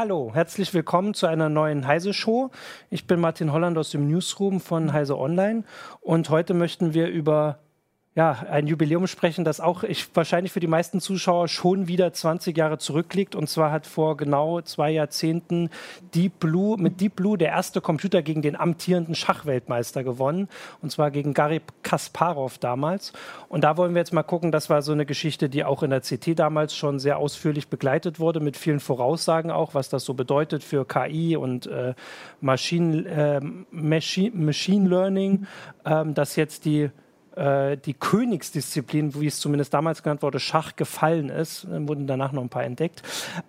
Hallo, herzlich willkommen zu einer neuen Heise Show. Ich bin Martin Holland aus dem Newsroom von Heise Online und heute möchten wir über ja, ein Jubiläum sprechen, das auch ich, wahrscheinlich für die meisten Zuschauer schon wieder 20 Jahre zurückliegt. Und zwar hat vor genau zwei Jahrzehnten Deep Blue mit Deep Blue der erste Computer gegen den amtierenden Schachweltmeister gewonnen. Und zwar gegen Garib Kasparov damals. Und da wollen wir jetzt mal gucken, das war so eine Geschichte, die auch in der CT damals schon sehr ausführlich begleitet wurde, mit vielen Voraussagen auch, was das so bedeutet für KI und äh, Machine, äh, Machine, Machine Learning, äh, dass jetzt die äh, die Königsdisziplin, wie es zumindest damals genannt wurde, Schach gefallen ist. Dann wurden danach noch ein paar entdeckt.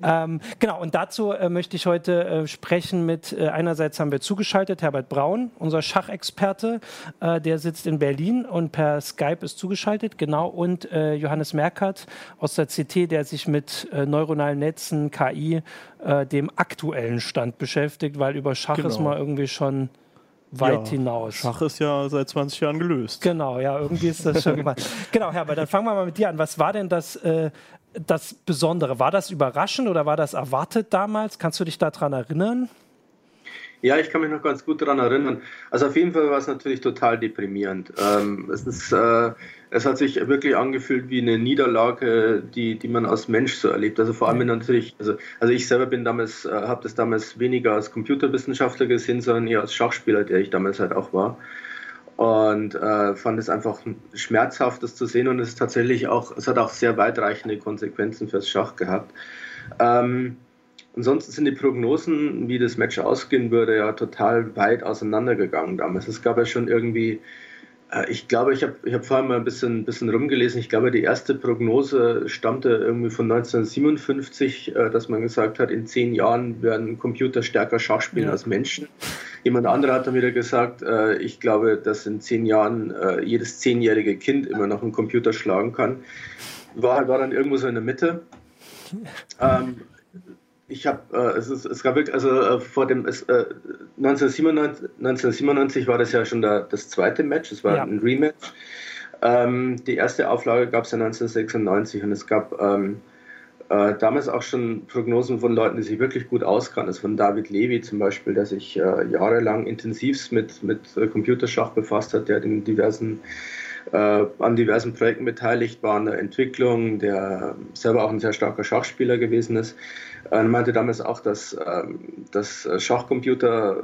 Ähm, genau, und dazu äh, möchte ich heute äh, sprechen mit, äh, einerseits haben wir zugeschaltet Herbert Braun, unser Schachexperte, äh, der sitzt in Berlin und per Skype ist zugeschaltet, genau, und Johannes Merkert aus der CT, der sich mit neuronalen Netzen, KI, dem aktuellen Stand beschäftigt, weil über Schach genau. ist man irgendwie schon weit ja, hinaus. Schach ist ja seit 20 Jahren gelöst. Genau, ja, irgendwie ist das schon gemacht. genau, Herbert, dann fangen wir mal mit dir an. Was war denn das, äh, das Besondere? War das überraschend oder war das erwartet damals? Kannst du dich daran erinnern? Ja, ich kann mich noch ganz gut daran erinnern. Also auf jeden Fall war es natürlich total deprimierend. Ähm, es, ist, äh, es hat sich wirklich angefühlt wie eine Niederlage, die, die man als Mensch so erlebt. Also vor allem natürlich, also, also ich selber bin damals, äh, habe das damals weniger als Computerwissenschaftler gesehen, sondern eher als Schachspieler, der ich damals halt auch war. Und äh, fand es einfach schmerzhaft, das zu sehen. Und es ist tatsächlich auch, es hat auch sehr weitreichende Konsequenzen fürs Schach gehabt. Ähm, Ansonsten sind die Prognosen, wie das Match ausgehen würde, ja total weit auseinandergegangen damals. Es gab ja schon irgendwie, äh, ich glaube, ich habe ich hab vorhin mal ein bisschen, bisschen rumgelesen. Ich glaube, die erste Prognose stammte irgendwie von 1957, äh, dass man gesagt hat, in zehn Jahren werden Computer stärker Schach spielen ja. als Menschen. Jemand anderer hat dann wieder gesagt, äh, ich glaube, dass in zehn Jahren jedes zehnjährige Kind immer noch einen Computer schlagen kann. War, war dann irgendwo so in der Mitte. Ähm, ich habe, äh, es, ist, es gab wirklich, also äh, vor dem, es, äh, 1997, 1997 war das ja schon der, das zweite Match, es war ja. ein Rematch. Ähm, die erste Auflage gab es ja 1996 und es gab ähm, äh, damals auch schon Prognosen von Leuten, die sich wirklich gut auskannten. Also von David Levy zum Beispiel, der sich äh, jahrelang intensivst mit, mit Computerschach befasst hat, der den diversen äh, an diversen Projekten beteiligt war, an der Entwicklung, der selber auch ein sehr starker Schachspieler gewesen ist. Er meinte damals auch, dass, ähm, dass Schachcomputer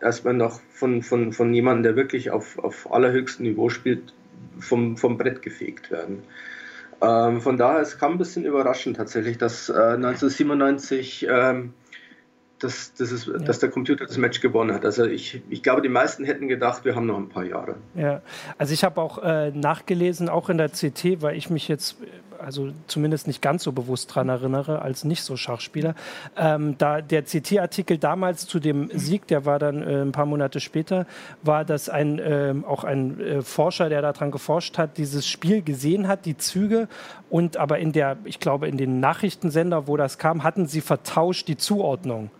erstmal noch von, von, von jemandem, der wirklich auf, auf allerhöchstem Niveau spielt, vom, vom Brett gefegt werden. Ähm, von daher, es kam ein bisschen überraschend tatsächlich, dass äh, 1997 ähm, dass, dass, es, ja. dass der Computer das Match gewonnen hat. Also ich, ich glaube, die meisten hätten gedacht, wir haben noch ein paar Jahre. Ja, also ich habe auch äh, nachgelesen, auch in der CT, weil ich mich jetzt also zumindest nicht ganz so bewusst daran erinnere, als nicht so Schachspieler. Ähm, da der CT-Artikel damals zu dem Sieg, der war dann äh, ein paar Monate später, war, dass ein, äh, auch ein äh, Forscher, der daran geforscht hat, dieses Spiel gesehen hat, die Züge und aber in der, ich glaube, in den Nachrichtensender, wo das kam, hatten sie vertauscht die Zuordnung.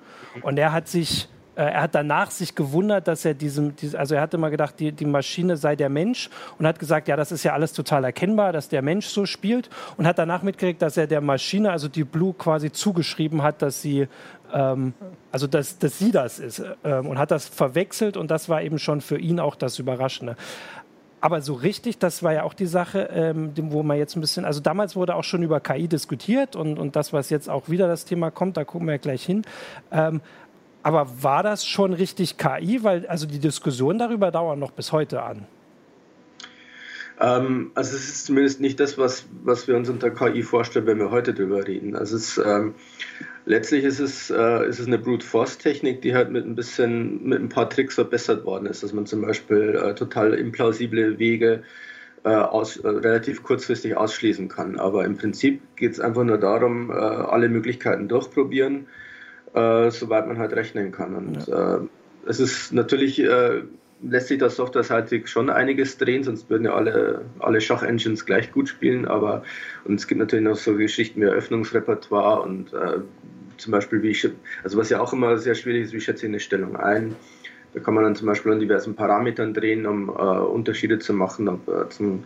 Und er hat sich äh, er hat danach sich gewundert, dass er diesem, also er hatte mal gedacht, die, die Maschine sei der Mensch und hat gesagt, ja, das ist ja alles total erkennbar, dass der Mensch so spielt und hat danach mitgekriegt, dass er der Maschine, also die Blue quasi zugeschrieben hat, dass sie ähm, also dass, dass sie das ist ähm, und hat das verwechselt und das war eben schon für ihn auch das Überraschende. Aber so richtig, das war ja auch die Sache, ähm, wo man jetzt ein bisschen, also damals wurde auch schon über KI diskutiert und, und das, was jetzt auch wieder das Thema kommt, da gucken wir ja gleich hin. Ähm, aber war das schon richtig KI? Weil also die Diskussionen darüber dauern noch bis heute an. Ähm, also es ist zumindest nicht das, was, was wir uns unter KI vorstellen, wenn wir heute darüber reden. Also es ähm, letztlich ist es, äh, ist es eine Brute Force Technik, die halt mit ein bisschen, mit ein paar Tricks verbessert worden ist, dass man zum Beispiel äh, total implausible Wege äh, aus, äh, relativ kurzfristig ausschließen kann. Aber im Prinzip geht es einfach nur darum, äh, alle Möglichkeiten durchprobieren, äh, soweit man halt rechnen kann. Und ja. es ist natürlich lässt sich das softwareseitig schon einiges drehen, sonst würden ja alle, alle Schach-Engines gleich gut spielen, aber und es gibt natürlich noch so Geschichten wie Eröffnungsrepertoire und äh, zum Beispiel, wie ich, also was ja auch immer sehr schwierig ist, wie schätze ich eine Stellung ein. Da kann man dann zum Beispiel an diversen Parametern drehen, um äh, Unterschiede zu machen ob, äh, zum,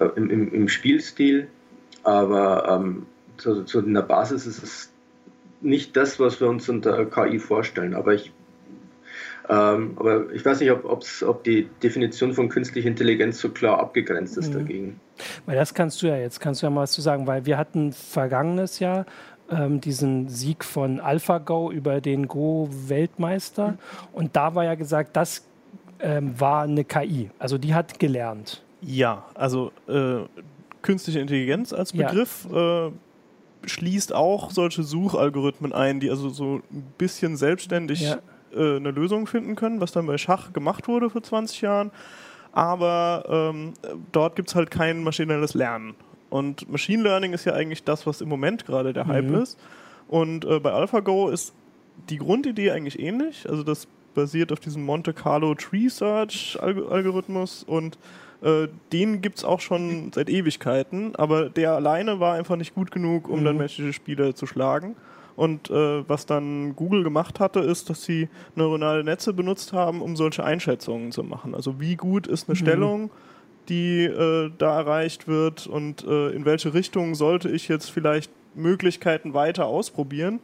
äh, im, im, im, Spielstil. Aber ähm, so, so in der Basis ist es nicht das, was wir uns unter KI vorstellen. Aber ich, ähm, aber ich weiß nicht, ob, ob die Definition von künstlicher Intelligenz so klar abgegrenzt ist mhm. dagegen. Weil das kannst du ja jetzt, kannst du ja mal was zu sagen, weil wir hatten vergangenes Jahr ähm, diesen Sieg von AlphaGo über den Go-Weltmeister mhm. und da war ja gesagt, das ähm, war eine KI, also die hat gelernt. Ja, also äh, künstliche Intelligenz als Begriff ja. äh, schließt auch solche Suchalgorithmen ein, die also so ein bisschen selbstständig ja. Äh, eine Lösung finden können, was dann bei Schach gemacht wurde vor 20 Jahren. Aber ähm, dort gibt es halt kein maschinelles Lernen. Und Machine Learning ist ja eigentlich das, was im Moment gerade der Hype mhm. ist. Und äh, bei AlphaGo ist die Grundidee eigentlich ähnlich. Also das basiert auf diesem Monte Carlo Tree Search Algorithmus und äh, den gibt es auch schon seit Ewigkeiten, aber der alleine war einfach nicht gut genug, um mhm. dann menschliche Spieler zu schlagen. Und äh, was dann Google gemacht hatte, ist, dass sie neuronale Netze benutzt haben, um solche Einschätzungen zu machen. Also wie gut ist eine mhm. Stellung, die äh, da erreicht wird und äh, in welche Richtung sollte ich jetzt vielleicht Möglichkeiten weiter ausprobieren.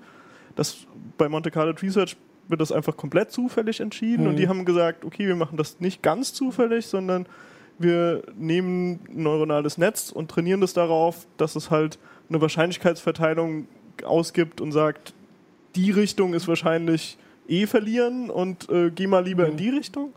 Das bei Monte Carlo Research wird das einfach komplett zufällig entschieden mhm. und die mhm. haben gesagt, okay, wir machen das nicht ganz zufällig, sondern wir nehmen ein neuronales Netz und trainieren das darauf, dass es halt eine Wahrscheinlichkeitsverteilung ausgibt und sagt, die Richtung ist wahrscheinlich eh verlieren und äh, geh mal lieber mhm. in die Richtung.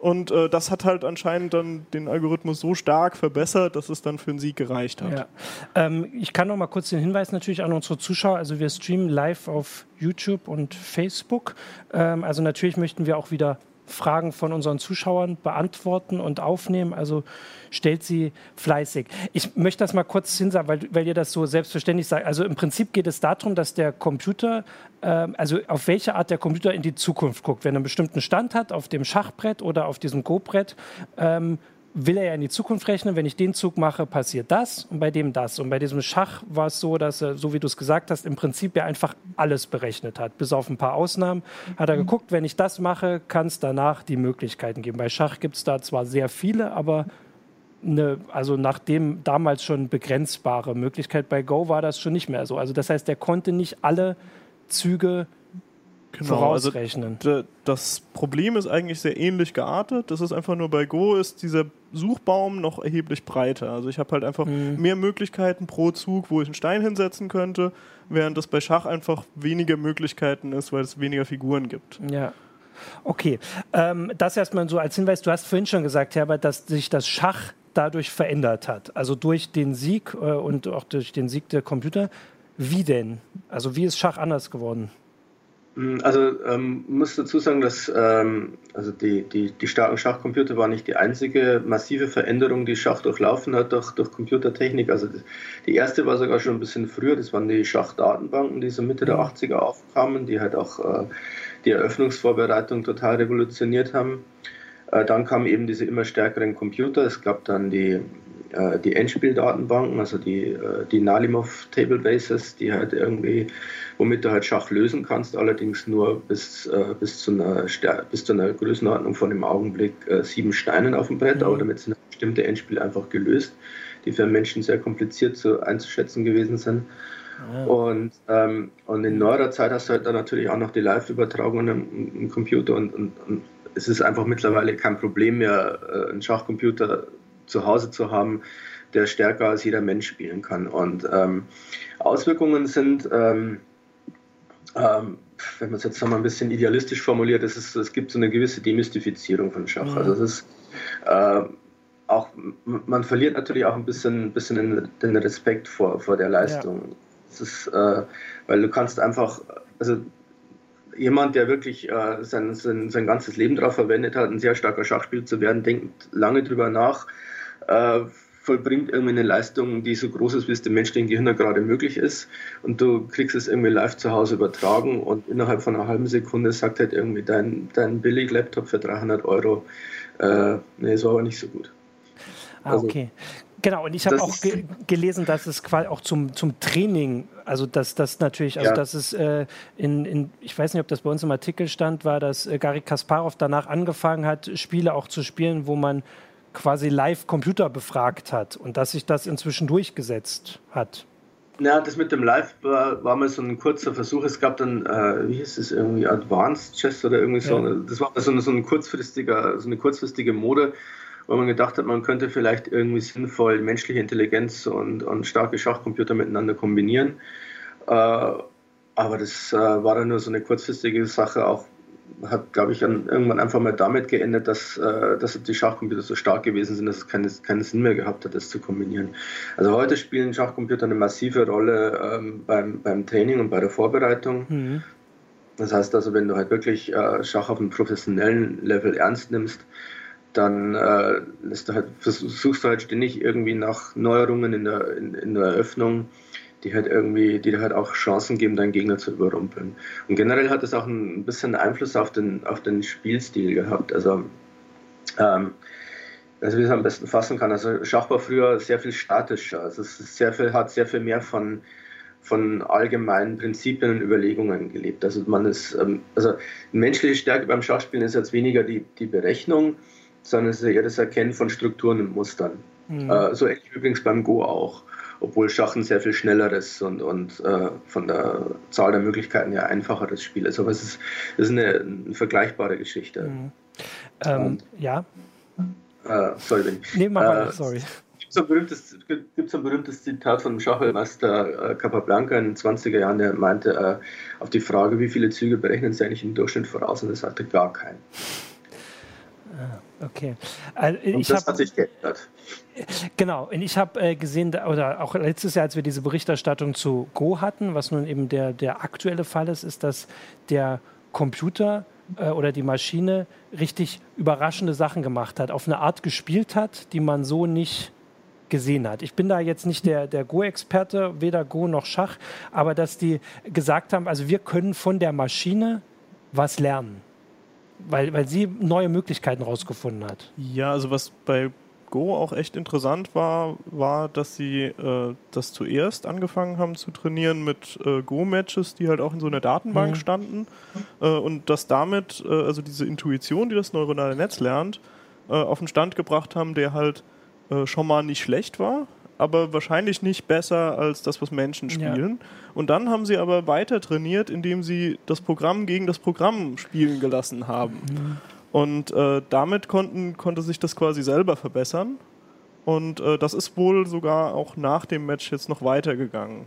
Und äh, das hat halt anscheinend dann den Algorithmus so stark verbessert, dass es dann für einen Sieg gereicht hat. Ja. Ähm, ich kann noch mal kurz den Hinweis natürlich an unsere Zuschauer. Also wir streamen live auf YouTube und Facebook. Ähm, also natürlich möchten wir auch wieder Fragen von unseren Zuschauern beantworten und aufnehmen. Also stellt sie fleißig. Ich möchte das mal kurz hinsagen, weil, weil ihr das so selbstverständlich sagt. Also im Prinzip geht es darum, dass der Computer, äh, also auf welche Art der Computer in die Zukunft guckt. Wenn er einen bestimmten Stand hat, auf dem Schachbrett oder auf diesem Go-Brett, ähm, will er ja in die Zukunft rechnen, wenn ich den Zug mache, passiert das und bei dem das. Und bei diesem Schach war es so, dass er, so wie du es gesagt hast, im Prinzip ja einfach alles berechnet hat. Bis auf ein paar Ausnahmen hat er mhm. geguckt, wenn ich das mache, kann es danach die Möglichkeiten geben. Bei Schach gibt es da zwar sehr viele, aber eine, also nach dem damals schon begrenzbare Möglichkeit. Bei Go war das schon nicht mehr so. Also das heißt, er konnte nicht alle Züge genau, vorausrechnen. Also das Problem ist eigentlich sehr ähnlich geartet. Das ist einfach nur bei Go ist dieser Suchbaum noch erheblich breiter. Also ich habe halt einfach mhm. mehr Möglichkeiten pro Zug, wo ich einen Stein hinsetzen könnte, während das bei Schach einfach weniger Möglichkeiten ist, weil es weniger Figuren gibt. Ja. Okay, ähm, das erstmal so als Hinweis. Du hast vorhin schon gesagt, Herbert, dass sich das Schach dadurch verändert hat. Also durch den Sieg äh, und auch durch den Sieg der Computer. Wie denn? Also wie ist Schach anders geworden? Mm, also ähm, muss dazu sagen, dass ähm, also die, die, die starken Schachcomputer waren nicht die einzige massive Veränderung, die Schach durchlaufen hat durch, durch Computertechnik. Also die erste war sogar schon ein bisschen früher, das waren die Schachdatenbanken, die so Mitte der 80er mhm. aufkamen, die halt auch äh, die Eröffnungsvorbereitung total revolutioniert haben. Äh, dann kamen eben diese immer stärkeren Computer, es gab dann die äh, die Endspieldatenbanken, also die, äh, die Nalimov Tablebases, die halt irgendwie, womit du halt Schach lösen kannst, allerdings nur bis, äh, bis, zu, einer, bis zu einer Größenordnung von im Augenblick sieben Steinen auf dem Brett, mhm. aber damit sind bestimmte Endspiele einfach gelöst, die für Menschen sehr kompliziert zu, einzuschätzen gewesen sind. Ah. Und, ähm, und in neuerer Zeit hast du halt dann natürlich auch noch die Live-Übertragungen im, im, Computer und, und, und, es ist einfach mittlerweile kein Problem mehr, einen Schachcomputer zu Hause zu haben, der stärker als jeder Mensch spielen kann. Und ähm, Auswirkungen sind, ähm, ähm, wenn man es jetzt mal ein bisschen idealistisch formuliert, es, ist, es gibt so eine gewisse Demystifizierung von Schach. Mhm. Also es ist äh, auch, man verliert natürlich auch ein bisschen, bisschen den Respekt vor, vor der Leistung. Ja. Es ist, äh, weil du kannst einfach, also jemand, der wirklich äh, sein, sein, sein ganzes Leben darauf verwendet hat, ein sehr starker Schachspieler zu werden, denkt lange drüber nach, äh, vollbringt irgendwie eine Leistung, die so groß ist, wie es dem menschlichen Gehirn gerade möglich ist. Und du kriegst es irgendwie live zu Hause übertragen und innerhalb von einer halben Sekunde sagt halt irgendwie dein, dein Billig-Laptop für 300 Euro, äh, nee, so aber nicht so gut. Ah, also, okay. Genau, und ich habe auch ge gelesen, dass es quasi auch zum, zum Training, also dass das natürlich, also ja. dass es äh, in, in, ich weiß nicht, ob das bei uns im Artikel stand, war, dass äh, Gary Kasparov danach angefangen hat, Spiele auch zu spielen, wo man quasi live Computer befragt hat und dass sich das inzwischen durchgesetzt hat. Na, das mit dem Live war, war mal so ein kurzer Versuch. Es gab dann, äh, wie hieß es irgendwie, Advanced Chess oder irgendwie so. Ja. Das war so, so, ein kurzfristiger, so eine kurzfristige Mode, wo man gedacht hat, man könnte vielleicht irgendwie sinnvoll menschliche Intelligenz und, und starke Schachcomputer miteinander kombinieren. Äh, aber das äh, war dann nur so eine kurzfristige Sache, auch hat, glaube ich, an, irgendwann einfach mal damit geendet, dass, äh, dass die Schachcomputer so stark gewesen sind, dass es keine, keinen Sinn mehr gehabt hat, das zu kombinieren. Also heute spielen Schachcomputer eine massive Rolle ähm, beim, beim Training und bei der Vorbereitung. Mhm. Das heißt also, wenn du halt wirklich äh, Schach auf einem professionellen Level ernst nimmst, dann äh, du halt, versuchst du halt ständig irgendwie nach Neuerungen in der, in, in der Eröffnung die halt irgendwie, die halt auch Chancen geben, deinen Gegner zu überrumpeln. Und generell hat es auch ein bisschen Einfluss auf den, auf den Spielstil gehabt. Also, ähm, also wie ich es am besten fassen kann. Also Schach war früher sehr viel statischer. Also es ist sehr viel, hat sehr viel mehr von, von allgemeinen Prinzipien und Überlegungen gelebt. Also man ist, ähm, also menschliche Stärke beim Schachspielen ist jetzt weniger die, die Berechnung, sondern es ist eher das Erkennen von Strukturen und Mustern. Mhm. Äh, so ähnlich übrigens beim Go auch obwohl Schach ein sehr viel schnelleres und, und äh, von der Zahl der Möglichkeiten ja einfacheres Spiel ist. Aber es ist, es ist eine, eine vergleichbare Geschichte. Mhm. Ähm, ja. Äh, sorry, wenn Nee, mach mal, äh, sorry. Gibt so ein berühmtes, so ein berühmtes Zitat von dem Schachweltmeister äh, Capablanca in den 20er Jahren, der meinte äh, auf die Frage, wie viele Züge berechnen Sie eigentlich im Durchschnitt voraus, und er sagte gar keinen. Okay. Also, und das hab, hat sich geändert. Genau, und ich habe äh, gesehen, oder auch letztes Jahr, als wir diese Berichterstattung zu Go hatten, was nun eben der, der aktuelle Fall ist, ist, dass der Computer äh, oder die Maschine richtig überraschende Sachen gemacht hat, auf eine Art gespielt hat, die man so nicht gesehen hat. Ich bin da jetzt nicht der, der Go-Experte, weder Go noch Schach, aber dass die gesagt haben, also wir können von der Maschine was lernen weil, weil sie neue Möglichkeiten rausgefunden hat. Ja, also was bei Go auch echt interessant war, war, dass sie äh, das zuerst angefangen haben zu trainieren mit äh, Go-Matches, die halt auch in so einer Datenbank mhm. standen. Äh, und dass damit, äh, also diese Intuition, die das neuronale Netz lernt, äh, auf den Stand gebracht haben, der halt äh, schon mal nicht schlecht war, aber wahrscheinlich nicht besser als das, was Menschen spielen. Ja. Und dann haben sie aber weiter trainiert, indem sie das Programm gegen das Programm spielen gelassen haben. Mhm. Und äh, damit konnten, konnte sich das quasi selber verbessern. Und äh, das ist wohl sogar auch nach dem Match jetzt noch weitergegangen.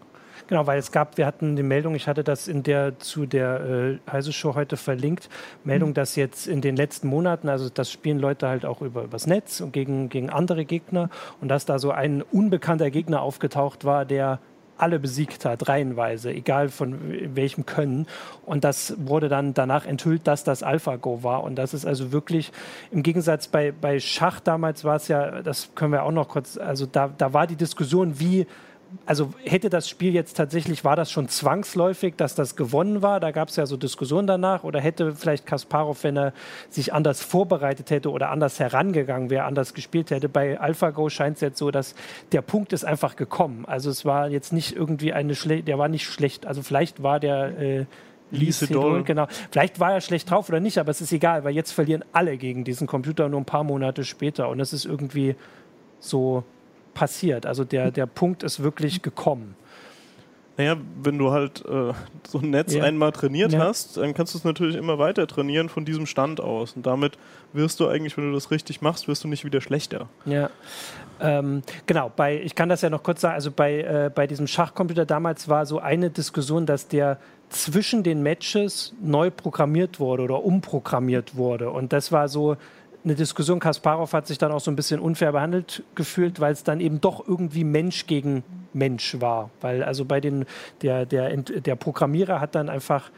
Genau, weil es gab, wir hatten die Meldung, ich hatte das in der zu der äh, Heise Show heute verlinkt, Meldung, mhm. dass jetzt in den letzten Monaten, also das spielen Leute halt auch über übers Netz und gegen, gegen andere Gegner und dass da so ein unbekannter Gegner aufgetaucht war, der alle besiegt hat, reihenweise, egal von welchem Können. Und das wurde dann danach enthüllt, dass das AlphaGo war. Und das ist also wirklich, im Gegensatz bei, bei Schach damals war es ja, das können wir auch noch kurz, also da, da war die Diskussion, wie also hätte das Spiel jetzt tatsächlich, war das schon zwangsläufig, dass das gewonnen war? Da gab es ja so Diskussionen danach. Oder hätte vielleicht Kasparov, wenn er sich anders vorbereitet hätte oder anders herangegangen wäre, anders gespielt hätte? Bei AlphaGo scheint es jetzt so, dass der Punkt ist einfach gekommen. Also es war jetzt nicht irgendwie eine schlechte, der war nicht schlecht. Also vielleicht war der äh, Lise Doll, genau. Vielleicht war er schlecht drauf oder nicht, aber es ist egal, weil jetzt verlieren alle gegen diesen Computer nur ein paar Monate später. Und es ist irgendwie so passiert. Also der, der Punkt ist wirklich gekommen. Naja, wenn du halt äh, so ein Netz ja. einmal trainiert ja. hast, dann kannst du es natürlich immer weiter trainieren von diesem Stand aus. Und damit wirst du eigentlich, wenn du das richtig machst, wirst du nicht wieder schlechter. Ja. Ähm, genau, bei, ich kann das ja noch kurz sagen, also bei, äh, bei diesem Schachcomputer damals war so eine Diskussion, dass der zwischen den Matches neu programmiert wurde oder umprogrammiert wurde. Und das war so eine Diskussion. Kasparov hat sich dann auch so ein bisschen unfair behandelt gefühlt, weil es dann eben doch irgendwie Mensch gegen Mensch war. Weil also bei den, der, der, der Programmierer hat dann einfach,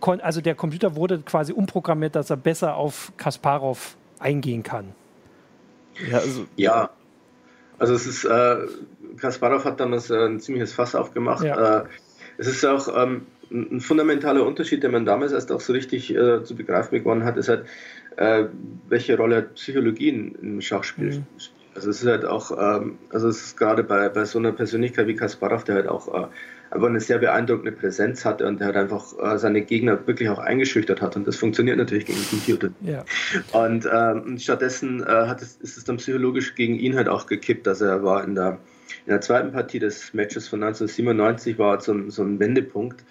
also der Computer wurde quasi umprogrammiert, dass er besser auf Kasparov eingehen kann. Ja, also, ja. also es ist, äh, Kasparov hat damals äh, ein ziemliches Fass aufgemacht. Ja. Äh, es ist auch ähm, ein fundamentaler Unterschied, den man damals erst auch so richtig äh, zu begreifen begonnen hat, ist halt, äh, welche Rolle Psychologie im Schachspiel mhm. spielt. Also es ist halt auch, ähm, also es ist gerade bei, bei so einer Persönlichkeit wie Kasparov, der halt auch äh, eine sehr beeindruckende Präsenz hatte und der halt einfach äh, seine Gegner wirklich auch eingeschüchtert hat und das funktioniert natürlich gegen Computer. Ja. Und ähm, stattdessen äh, hat es, ist es dann psychologisch gegen ihn halt auch gekippt, dass er war in der in der zweiten Partie des Matches von 1997 war so, so ein Wendepunkt,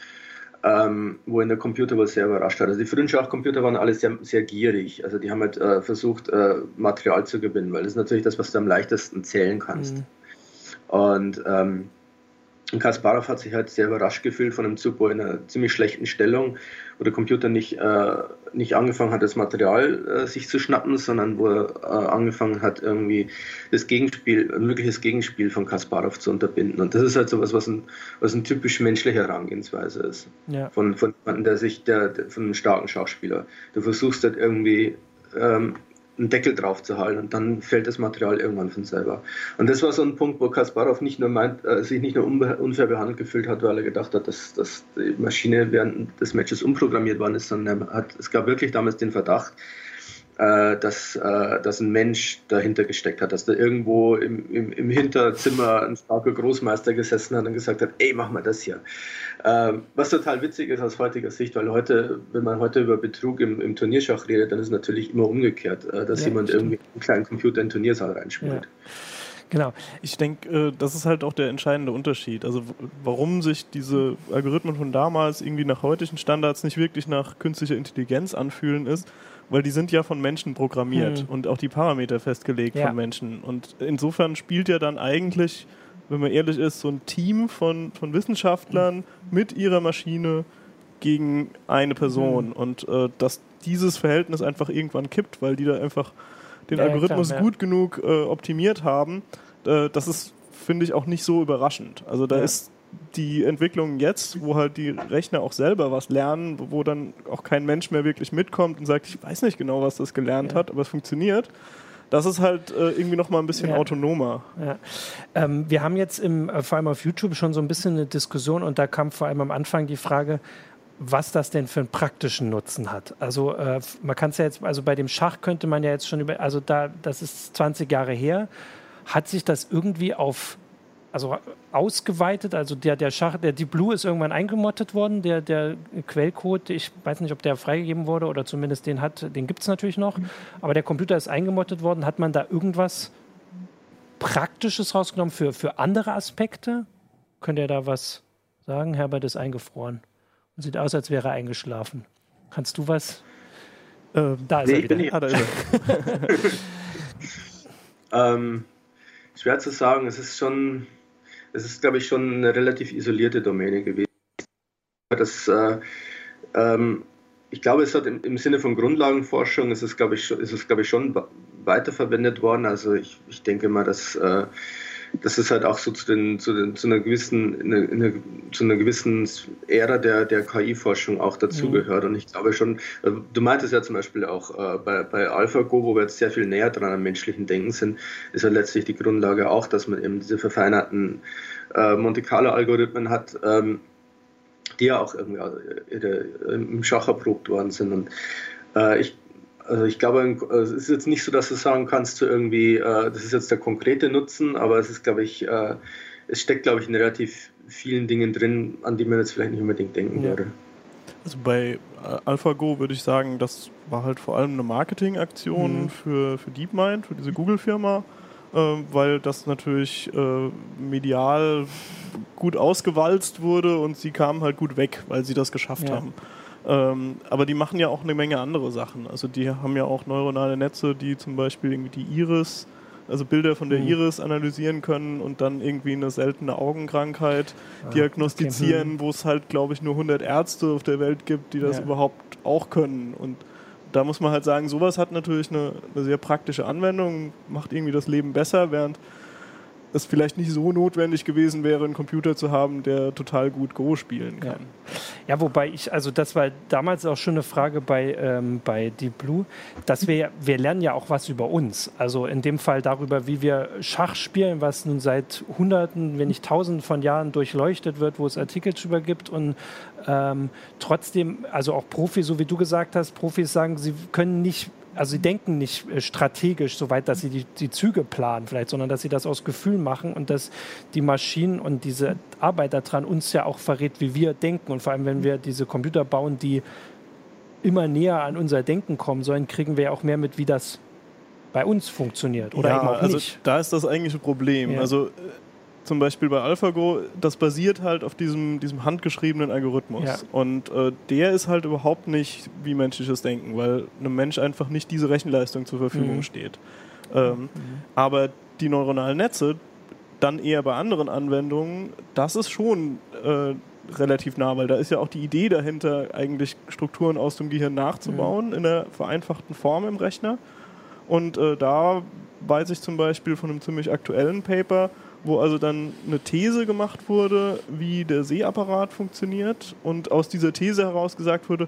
ähm, wo in der Computer was sehr überrascht hat. Also die frühen Schachcomputer waren alle sehr, sehr gierig. Also die haben halt äh, versucht, äh, Material zu gewinnen, weil das ist natürlich das, was du am leichtesten zählen kannst. Mhm. Und ähm, Kasparov hat sich halt sehr überrascht gefühlt von einem Zug, wo in einer ziemlich schlechten Stellung, wo der Computer nicht, äh, nicht angefangen hat, das Material äh, sich zu schnappen, sondern wo er äh, angefangen hat, irgendwie das Gegenspiel, ein mögliches Gegenspiel von Kasparov zu unterbinden. Und das ist halt so was, was ein, was ein typisch menschliche Herangehensweise ist. Ja. Von, von jemandem, der sich, der, der, von einem starken Schachspieler. Du versuchst halt irgendwie ähm, einen Deckel drauf zu halten und dann fällt das Material irgendwann von selber. Und das war so ein Punkt, wo Kasparov nicht nur meint, äh, sich nicht nur unfair behandelt gefühlt hat, weil er gedacht hat, dass, dass die Maschine während des Matches umprogrammiert worden ist, sondern er hat, es gab wirklich damals den Verdacht, dass, äh, dass ein Mensch dahinter gesteckt hat, dass da irgendwo im, im, im Hinterzimmer ein starker Großmeister gesessen hat und gesagt hat, ey, mach mal das hier. Ähm, was total witzig ist aus heutiger Sicht, weil heute, wenn man heute über Betrug im, im Turnierschach redet, dann ist es natürlich immer umgekehrt, äh, dass ja, jemand stimmt. irgendwie einen kleinen Computer in den Turniersaal reinspielt. Ja. Genau. Ich denke, äh, das ist halt auch der entscheidende Unterschied. Also warum sich diese Algorithmen von damals irgendwie nach heutigen Standards nicht wirklich nach künstlicher Intelligenz anfühlen, ist, weil die sind ja von Menschen programmiert hm. und auch die Parameter festgelegt ja. von Menschen. Und insofern spielt ja dann eigentlich, wenn man ehrlich ist, so ein Team von, von Wissenschaftlern mit ihrer Maschine gegen eine Person. Hm. Und äh, dass dieses Verhältnis einfach irgendwann kippt, weil die da einfach den ja, Algorithmus klar, ja. gut genug äh, optimiert haben, äh, das ist, finde ich, auch nicht so überraschend. Also da ist die Entwicklung jetzt, wo halt die Rechner auch selber was lernen, wo dann auch kein Mensch mehr wirklich mitkommt und sagt, ich weiß nicht genau, was das gelernt ja. hat, aber es funktioniert. Das ist halt äh, irgendwie noch mal ein bisschen ja. autonomer. Ja. Ähm, wir haben jetzt im, äh, vor allem auf YouTube schon so ein bisschen eine Diskussion und da kam vor allem am Anfang die Frage, was das denn für einen praktischen Nutzen hat. Also äh, man kann es ja jetzt, also bei dem Schach könnte man ja jetzt schon über, also da, das ist 20 Jahre her, hat sich das irgendwie auf also ausgeweitet. Also der, der Schach, der Deep Blue ist irgendwann eingemottet worden. Der, der Quellcode, ich weiß nicht, ob der freigegeben wurde oder zumindest den hat, den gibt es natürlich noch. Aber der Computer ist eingemottet worden. Hat man da irgendwas Praktisches rausgenommen für, für andere Aspekte? Könnt ihr da was sagen? Herbert ist eingefroren. Sieht aus, als wäre er eingeschlafen. Kannst du was? Ähm, da ist nee, er wieder. Ich bin ah, ähm, schwer zu sagen. Es ist schon es ist, glaube ich, schon eine relativ isolierte Domäne gewesen. Das, äh, ähm, ich glaube, es hat im, im, Sinne von Grundlagenforschung ist es, glaube ich, ist es, glaube ich, schon weiterverwendet worden. Also ich, ich denke mal, dass äh, das ist halt auch so zu, den, zu, den, zu einer gewissen, eine, eine, zu einer gewissen Ära der, der KI-Forschung auch dazugehört. Mhm. Und ich glaube schon, äh, du meintest ja zum Beispiel auch äh, bei, bei AlphaGo, wo wir jetzt sehr viel näher dran am menschlichen Denken sind, ist ja letztlich die Grundlage auch, dass man eben diese verfeinerten äh, Monte Carlo-Algorithmen hat. Ähm, die ja auch irgendwie äh, im Schach erprobt worden sind. Und äh, ich also ich glaube, es ist jetzt nicht so, dass du sagen kannst, so irgendwie, äh, das ist jetzt der konkrete Nutzen, aber es ist, glaube ich, äh, es steckt, glaube ich, in relativ vielen Dingen drin, an die man jetzt vielleicht nicht unbedingt denken ja. würde. Also bei äh, AlphaGo würde ich sagen, das war halt vor allem eine Marketingaktion mhm. für, für DeepMind, für diese Google-Firma, äh, weil das natürlich äh, medial gut ausgewalzt wurde und sie kamen halt gut weg, weil sie das geschafft ja. haben. Ähm, aber die machen ja auch eine Menge andere Sachen. Also die haben ja auch neuronale Netze, die zum Beispiel irgendwie die Iris, also Bilder von der mhm. Iris analysieren können und dann irgendwie eine seltene Augenkrankheit ah, diagnostizieren, okay. wo es halt, glaube ich, nur 100 Ärzte auf der Welt gibt, die das ja. überhaupt auch können. Und da muss man halt sagen, sowas hat natürlich eine, eine sehr praktische Anwendung, macht irgendwie das Leben besser, während es vielleicht nicht so notwendig gewesen wäre, einen Computer zu haben, der total gut Go spielen kann. Ja, ja wobei ich, also das war damals auch schon eine Frage bei, ähm, bei Deep Blue, dass wir, wir lernen ja auch was über uns. Also in dem Fall darüber, wie wir Schach spielen, was nun seit Hunderten, wenn nicht Tausenden von Jahren durchleuchtet wird, wo es Artikel drüber gibt und ähm, trotzdem, also auch Profis, so wie du gesagt hast, Profis sagen, sie können nicht also sie denken nicht äh, strategisch so weit, dass sie die, die Züge planen vielleicht, sondern dass sie das aus Gefühl machen und dass die Maschinen und diese Arbeit daran uns ja auch verrät, wie wir denken. Und vor allem, wenn wir diese Computer bauen, die immer näher an unser Denken kommen sollen, kriegen wir ja auch mehr mit, wie das bei uns funktioniert oder ja, eben auch also nicht. Da ist das eigentliche Problem. Ja. Also zum Beispiel bei AlphaGo, das basiert halt auf diesem, diesem handgeschriebenen Algorithmus. Ja. Und äh, der ist halt überhaupt nicht wie menschliches Denken, weil einem Mensch einfach nicht diese Rechenleistung zur Verfügung mhm. steht. Ähm, mhm. Aber die neuronalen Netze, dann eher bei anderen Anwendungen, das ist schon äh, relativ nah, weil da ist ja auch die Idee dahinter, eigentlich Strukturen aus dem Gehirn nachzubauen mhm. in einer vereinfachten Form im Rechner. Und äh, da weiß ich zum Beispiel von einem ziemlich aktuellen Paper, wo also dann eine These gemacht wurde, wie der Sehapparat funktioniert und aus dieser These heraus gesagt wurde,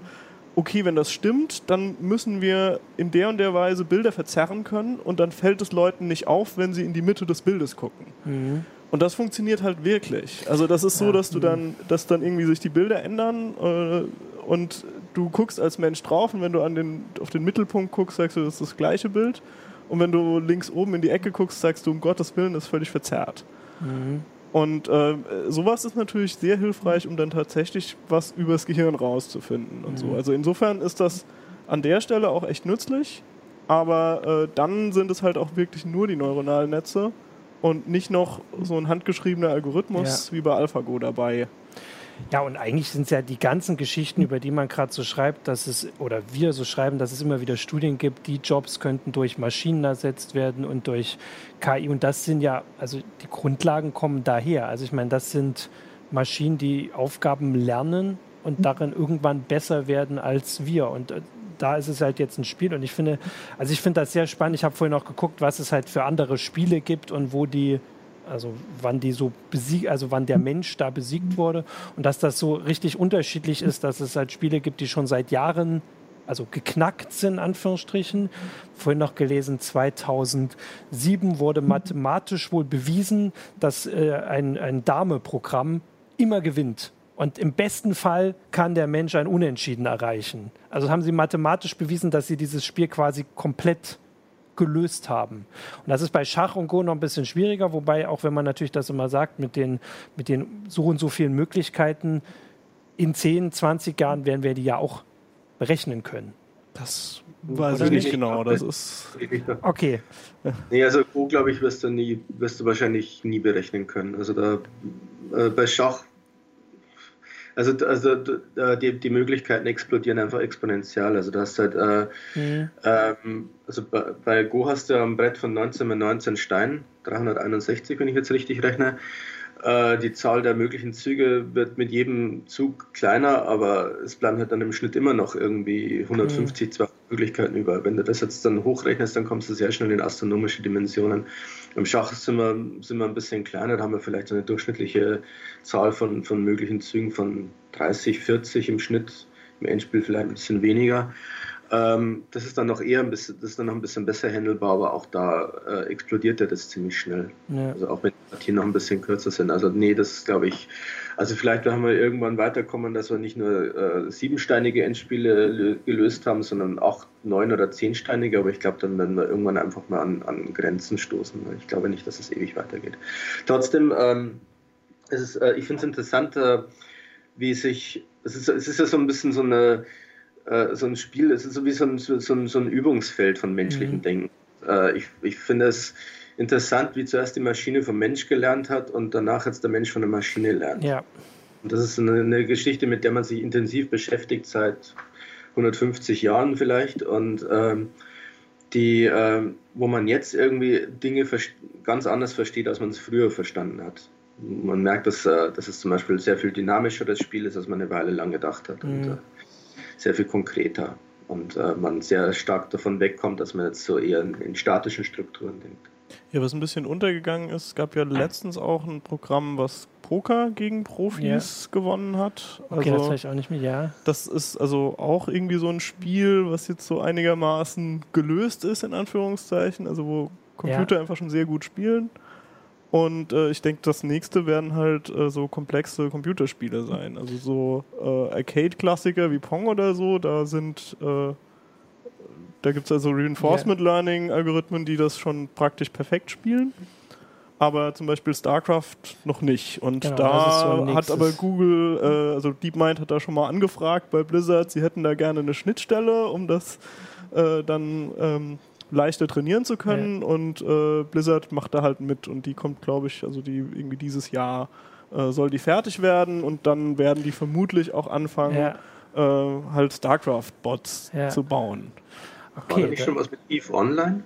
okay, wenn das stimmt, dann müssen wir in der und der Weise Bilder verzerren können und dann fällt es Leuten nicht auf, wenn sie in die Mitte des Bildes gucken. Mhm. Und das funktioniert halt wirklich. Also das ist so, dass du dann, dass dann irgendwie sich die Bilder ändern äh, und du guckst als Mensch drauf und wenn du an den, auf den Mittelpunkt guckst, sagst du, das ist das gleiche Bild. Und wenn du links oben in die Ecke guckst, sagst du, um Gottes Willen, das ist völlig verzerrt. Mhm. Und äh, sowas ist natürlich sehr hilfreich, um dann tatsächlich was übers Gehirn rauszufinden und mhm. so. Also insofern ist das an der Stelle auch echt nützlich, aber äh, dann sind es halt auch wirklich nur die neuronalen Netze und nicht noch so ein handgeschriebener Algorithmus ja. wie bei AlphaGo dabei. Ja, und eigentlich sind es ja die ganzen Geschichten, über die man gerade so schreibt, dass es, oder wir so schreiben, dass es immer wieder Studien gibt, die Jobs könnten durch Maschinen ersetzt werden und durch KI. Und das sind ja, also die Grundlagen kommen daher. Also ich meine, das sind Maschinen, die Aufgaben lernen und darin irgendwann besser werden als wir. Und äh, da ist es halt jetzt ein Spiel und ich finde, also ich finde das sehr spannend. Ich habe vorhin auch geguckt, was es halt für andere Spiele gibt und wo die also wann die so besiegt, also wann der Mensch da besiegt wurde und dass das so richtig unterschiedlich ist, dass es halt Spiele gibt, die schon seit Jahren also geknackt sind, in Anführungsstrichen. Vorhin noch gelesen, 2007 wurde mathematisch wohl bewiesen, dass äh, ein, ein Dame-Programm immer gewinnt. Und im besten Fall kann der Mensch ein Unentschieden erreichen. Also haben sie mathematisch bewiesen, dass sie dieses Spiel quasi komplett gelöst haben. Und das ist bei Schach und Go noch ein bisschen schwieriger, wobei auch wenn man natürlich das immer sagt, mit den, mit den so und so vielen Möglichkeiten, in 10, 20 Jahren werden wir die ja auch berechnen können. Das weiß ich nicht genau. Das ist okay. Nee, also Go, glaube ich, wirst du nie, wirst du wahrscheinlich nie berechnen können. Also da äh, bei Schach also, also die, die Möglichkeiten explodieren einfach exponentiell. Also du hast halt, äh, mhm. ähm, also bei, bei, Go hast du am Brett von 19 mit 19 Steinen, 361, wenn ich jetzt richtig rechne. Äh, die Zahl der möglichen Züge wird mit jedem Zug kleiner, aber es bleiben halt dann im Schnitt immer noch irgendwie 150, mhm. 200 Möglichkeiten über. Wenn du das jetzt dann hochrechnest, dann kommst du sehr schnell in astronomische Dimensionen. Im Schach sind wir, sind wir ein bisschen kleiner, da haben wir vielleicht eine durchschnittliche Zahl von, von möglichen Zügen von 30, 40 im Schnitt, im Endspiel vielleicht ein bisschen weniger. Ähm, das ist dann noch eher ein bisschen, das ist dann noch ein bisschen besser handelbar, aber auch da äh, explodiert er das ziemlich schnell. Ja. Also auch wenn die Partien noch ein bisschen kürzer sind. Also nee, das glaube ich. Also vielleicht werden wir irgendwann weiterkommen, dass wir nicht nur äh, siebensteinige Endspiele gelöst haben, sondern auch neun oder zehnsteinige. Aber ich glaube, dann werden wir irgendwann einfach mal an, an Grenzen stoßen. Ich glaube nicht, dass es ewig weitergeht. Trotzdem, ähm, es ist, äh, ich finde es interessant, äh, wie sich, es ist, es ist ja so ein bisschen so eine äh, so ein Spiel, es ist so wie so ein, so, ein, so ein Übungsfeld von menschlichem mhm. Denken. Äh, ich, ich finde es interessant, wie zuerst die Maschine vom Mensch gelernt hat und danach jetzt der Mensch von der Maschine lernt. Ja. Und das ist eine, eine Geschichte, mit der man sich intensiv beschäftigt seit 150 Jahren vielleicht und ähm, die, äh, wo man jetzt irgendwie Dinge ganz anders versteht, als man es früher verstanden hat. Man merkt, dass, äh, dass es zum Beispiel sehr viel dynamischer das Spiel ist, als man eine Weile lang gedacht hat. Mhm. Und, äh, sehr viel konkreter und äh, man sehr stark davon wegkommt, dass man jetzt so eher in, in, statischen Strukturen denkt. Ja, was ein bisschen untergegangen ist, es gab ja letztens auch ein Programm, was Poker gegen Profis ja. gewonnen hat. Okay, also, das weiß ich auch nicht mehr, ja. Das ist also auch irgendwie so ein Spiel, was jetzt so einigermaßen gelöst ist, in Anführungszeichen, also wo Computer ja. einfach schon sehr gut spielen. Und äh, ich denke, das nächste werden halt äh, so komplexe Computerspiele sein. Also so äh, Arcade-Klassiker wie Pong oder so, da sind, äh, da gibt es also Reinforcement yeah. Learning-Algorithmen, die das schon praktisch perfekt spielen. Aber zum Beispiel StarCraft noch nicht. Und genau, da so hat aber Google, äh, also DeepMind hat da schon mal angefragt bei Blizzard, sie hätten da gerne eine Schnittstelle, um das äh, dann ähm, leichter trainieren zu können. Ja. Und äh, Blizzard macht da halt mit und die kommt, glaube ich, also die irgendwie dieses Jahr äh, soll die fertig werden und dann werden die vermutlich auch anfangen, ja. äh, halt StarCraft-Bots ja. zu bauen. Okay, War da nicht schon was mit EVE Online?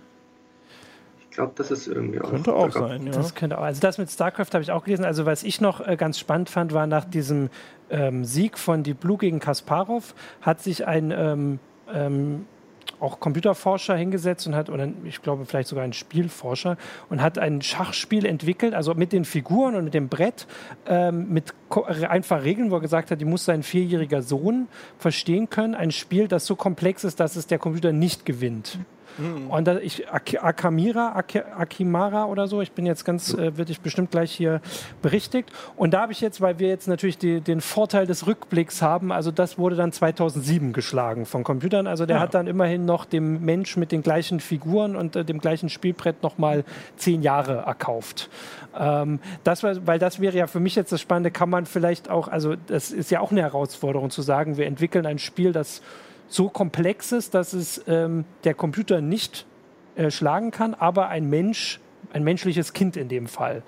Ich glaube, das ist irgendwie auch. Könnte auch sein, ja. Das könnte auch. Also das mit StarCraft habe ich auch gelesen. Also was ich noch äh, ganz spannend fand, war nach diesem ähm, Sieg von die Blue gegen Kasparov hat sich ein ähm, ähm, auch Computerforscher hingesetzt und hat, oder ich glaube vielleicht sogar ein Spielforscher, und hat ein Schachspiel entwickelt, also mit den Figuren und mit dem Brett, ähm, mit einfach Regeln, wo er gesagt hat, die muss sein vierjähriger Sohn verstehen können. Ein Spiel, das so komplex ist, dass es der Computer nicht gewinnt. Mhm. Und da, ich, Akamira, Ak Akimara oder so, ich bin jetzt ganz, äh, wird ich bestimmt gleich hier berichtigt. Und da habe ich jetzt, weil wir jetzt natürlich die, den Vorteil des Rückblicks haben, also das wurde dann 2007 geschlagen von Computern. Also der ja. hat dann immerhin noch dem Mensch mit den gleichen Figuren und äh, dem gleichen Spielbrett nochmal zehn Jahre erkauft. Ähm, das war, weil das wäre ja für mich jetzt das Spannende, kann man vielleicht auch, also das ist ja auch eine Herausforderung zu sagen, wir entwickeln ein Spiel, das so komplex ist, dass es ähm, der Computer nicht äh, schlagen kann, aber ein Mensch, ein menschliches Kind in dem Fall.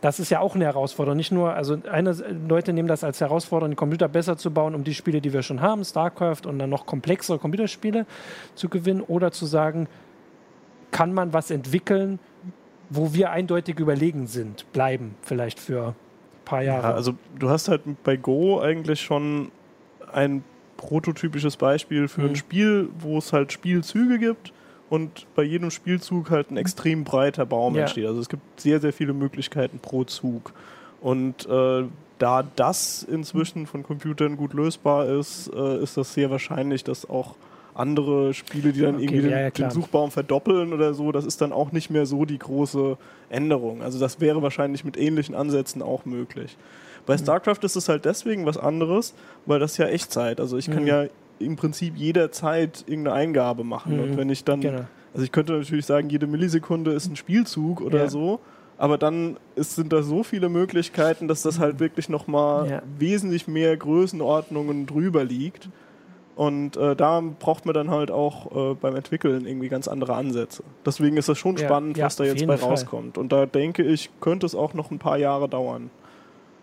Das ist ja auch eine Herausforderung. Nicht nur, also eine, Leute nehmen das als Herausforderung, den Computer besser zu bauen, um die Spiele, die wir schon haben, StarCraft und dann noch komplexere Computerspiele zu gewinnen, oder zu sagen, kann man was entwickeln, wo wir eindeutig überlegen sind, bleiben vielleicht für ein paar Jahre. Ja, also du hast halt bei Go eigentlich schon ein prototypisches Beispiel für mhm. ein Spiel, wo es halt Spielzüge gibt und bei jedem Spielzug halt ein extrem breiter Baum ja. entsteht. Also es gibt sehr, sehr viele Möglichkeiten pro Zug. Und äh, da das inzwischen von Computern gut lösbar ist, äh, ist das sehr wahrscheinlich, dass auch andere Spiele, die dann okay, irgendwie ja, ja, den, Suchbaum verdoppeln oder so, das ist dann auch nicht mehr so die große Änderung. Also das wäre wahrscheinlich mit ähnlichen Ansätzen auch möglich. Bei mhm. StarCraft ist es halt deswegen was anderes, weil das ja Echtzeit. Also ich kann mhm. ja im Prinzip jederzeit irgendeine Eingabe machen. Mhm. Und wenn ich dann, genau. also ich könnte natürlich sagen, jede Millisekunde ist ein Spielzug oder ja. so, aber dann ist, sind da so viele Möglichkeiten, dass das halt mhm. wirklich nochmal ja. wesentlich mehr Größenordnungen drüber liegt. Und äh, da braucht man dann halt auch äh, beim Entwickeln irgendwie ganz andere Ansätze. Deswegen ist das schon ja, spannend, was da jetzt bei Fall. rauskommt. Und da denke ich, könnte es auch noch ein paar Jahre dauern.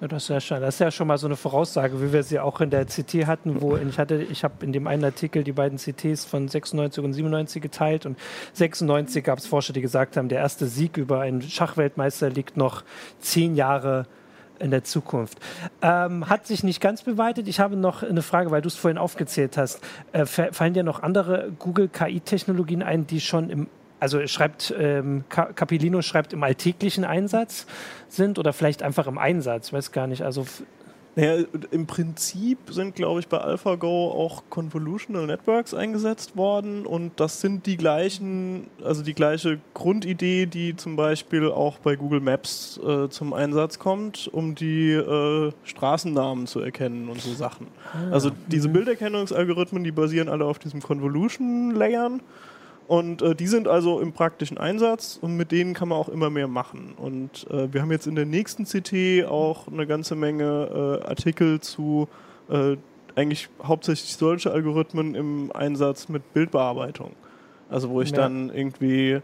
Ja, das, ist ja schon, das ist ja schon mal so eine Voraussage, wie wir sie auch in der CT hatten, wo ich hatte, ich habe in dem einen Artikel die beiden CTs von 96 und 97 geteilt und 96 gab es Forscher, die gesagt haben, der erste Sieg über einen Schachweltmeister liegt noch zehn Jahre in der Zukunft. Ähm, hat sich nicht ganz beweitet. Ich habe noch eine Frage, weil du es vorhin aufgezählt hast. Äh, fallen dir noch andere Google KI-Technologien ein, die schon im also schreibt ähm, Capilino schreibt im alltäglichen Einsatz sind oder vielleicht einfach im Einsatz, weiß gar nicht. Also naja, im Prinzip sind, glaube ich, bei AlphaGo auch Convolutional Networks eingesetzt worden und das sind die gleichen, also die gleiche Grundidee, die zum Beispiel auch bei Google Maps äh, zum Einsatz kommt, um die äh, Straßennamen zu erkennen und so Sachen. Ah, also diese mhm. Bilderkennungsalgorithmen, die basieren alle auf diesem Convolution-Layern und äh, die sind also im praktischen Einsatz und mit denen kann man auch immer mehr machen. Und äh, wir haben jetzt in der nächsten CT auch eine ganze Menge äh, Artikel zu äh, eigentlich hauptsächlich solche Algorithmen im Einsatz mit Bildbearbeitung. Also wo ich ja. dann irgendwie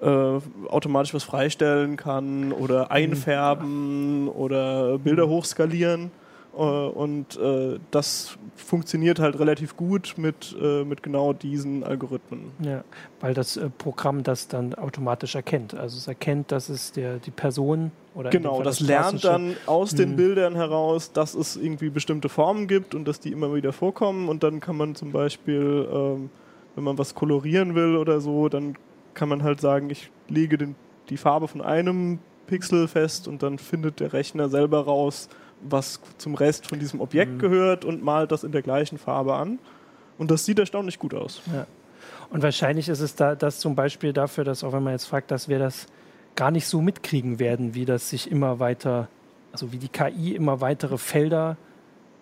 äh, automatisch was freistellen kann oder mhm. einfärben ja. oder Bilder mhm. hochskalieren. Äh, und äh, das funktioniert halt relativ gut mit, äh, mit genau diesen Algorithmen. Ja, weil das Programm das dann automatisch erkennt. Also es erkennt, dass es der, die Person oder Genau, das, das lernt dann aus den hm. Bildern heraus, dass es irgendwie bestimmte Formen gibt und dass die immer wieder vorkommen. Und dann kann man zum Beispiel, ähm, wenn man was kolorieren will oder so, dann kann man halt sagen, ich lege den, die Farbe von einem Pixel fest und dann findet der Rechner selber raus, was zum Rest von diesem Objekt mhm. gehört und malt das in der gleichen Farbe an. Und das sieht erstaunlich gut aus. Ja. Und wahrscheinlich ist es da das zum Beispiel dafür, dass auch wenn man jetzt fragt, dass wir das gar nicht so mitkriegen werden, wie das sich immer weiter, also wie die KI immer weitere Felder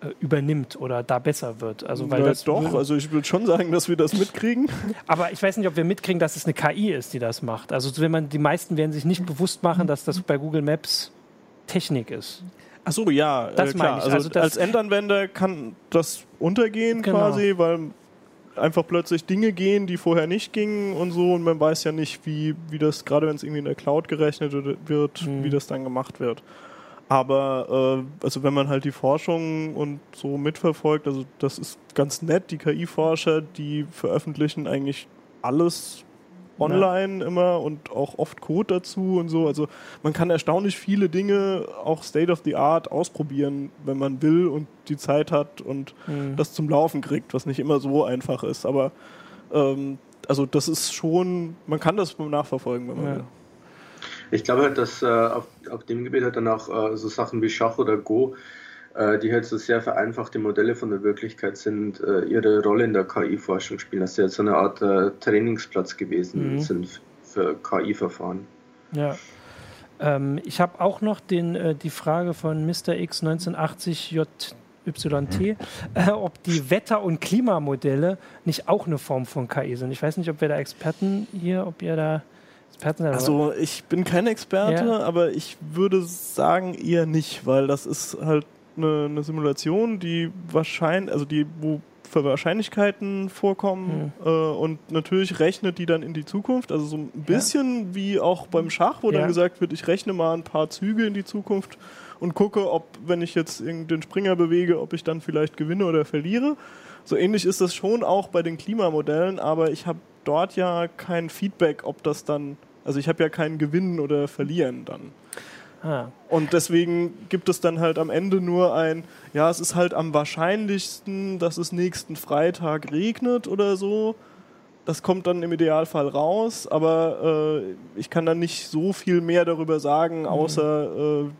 äh, übernimmt oder da besser wird. Also weil Na, das doch, also ich würde schon sagen, dass wir das mitkriegen. Aber ich weiß nicht, ob wir mitkriegen, dass es eine KI ist, die das macht. Also wenn man die meisten werden sich nicht bewusst machen, dass das bei Google Maps Technik ist. Ach so, ja, das äh, klar. Also, also als Endanwender kann das untergehen genau. quasi, weil einfach plötzlich Dinge gehen, die vorher nicht gingen und so und man weiß ja nicht, wie, wie das, gerade wenn es irgendwie in der Cloud gerechnet wird, mhm. wie das dann gemacht wird. Aber äh, also wenn man halt die Forschung und so mitverfolgt, also das ist ganz nett, die KI-Forscher, die veröffentlichen eigentlich alles online ja. immer und auch oft Code dazu und so. Also man kann erstaunlich viele Dinge auch State of the Art ausprobieren, wenn man will und die Zeit hat und mhm. das zum Laufen kriegt, was nicht immer so einfach ist. Aber ähm, also das ist schon, man kann das nachverfolgen, wenn man ja. will. Ich glaube halt, dass äh, auf, auf dem Gebiet halt dann auch äh, so Sachen wie Schach oder Go, die halt so sehr vereinfachte Modelle von der Wirklichkeit sind, äh, ihre Rolle in der KI-Forschung spielen. Das ist ja so eine Art äh, Trainingsplatz gewesen mhm. sind für KI-Verfahren. Ja. Ähm, ich habe auch noch den, äh, die Frage von Mr. X 1980 JYT, äh, ob die Wetter- und Klimamodelle nicht auch eine Form von KI sind. Ich weiß nicht, ob wir da Experten hier, ob ihr da Experten sind. Also ich bin kein Experte, ja. aber ich würde sagen eher nicht, weil das ist halt eine, eine Simulation, die wahrscheinlich, also die, wo für Wahrscheinlichkeiten vorkommen mhm. äh, und natürlich rechnet die dann in die Zukunft. Also so ein bisschen ja. wie auch beim Schach, wo ja. dann gesagt wird, ich rechne mal ein paar Züge in die Zukunft und gucke, ob, wenn ich jetzt den Springer bewege, ob ich dann vielleicht gewinne oder verliere. So ähnlich ist das schon auch bei den Klimamodellen, aber ich habe dort ja kein Feedback, ob das dann also ich habe ja kein Gewinnen oder Verlieren dann. Ah. Und deswegen gibt es dann halt am Ende nur ein, ja, es ist halt am wahrscheinlichsten, dass es nächsten Freitag regnet oder so. Das kommt dann im Idealfall raus, aber äh, ich kann dann nicht so viel mehr darüber sagen, mhm. außer äh,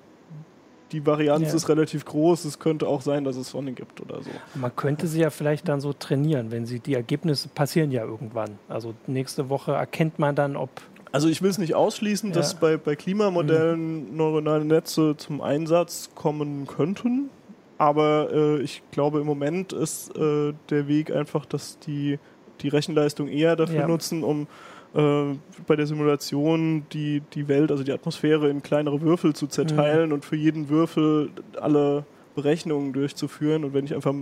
die Varianz ja. ist relativ groß. Es könnte auch sein, dass es Sonne gibt oder so. Man könnte sie ja vielleicht dann so trainieren, wenn sie die Ergebnisse passieren ja irgendwann. Also nächste Woche erkennt man dann, ob also ich will es nicht ausschließen, ja. dass bei, bei Klimamodellen mhm. neuronale Netze zum Einsatz kommen könnten. Aber äh, ich glaube, im Moment ist äh, der Weg einfach, dass die die Rechenleistung eher dafür ja. nutzen, um äh, bei der Simulation die, die Welt, also die Atmosphäre in kleinere Würfel zu zerteilen mhm. und für jeden Würfel alle Berechnungen durchzuführen. Und wenn ich einfach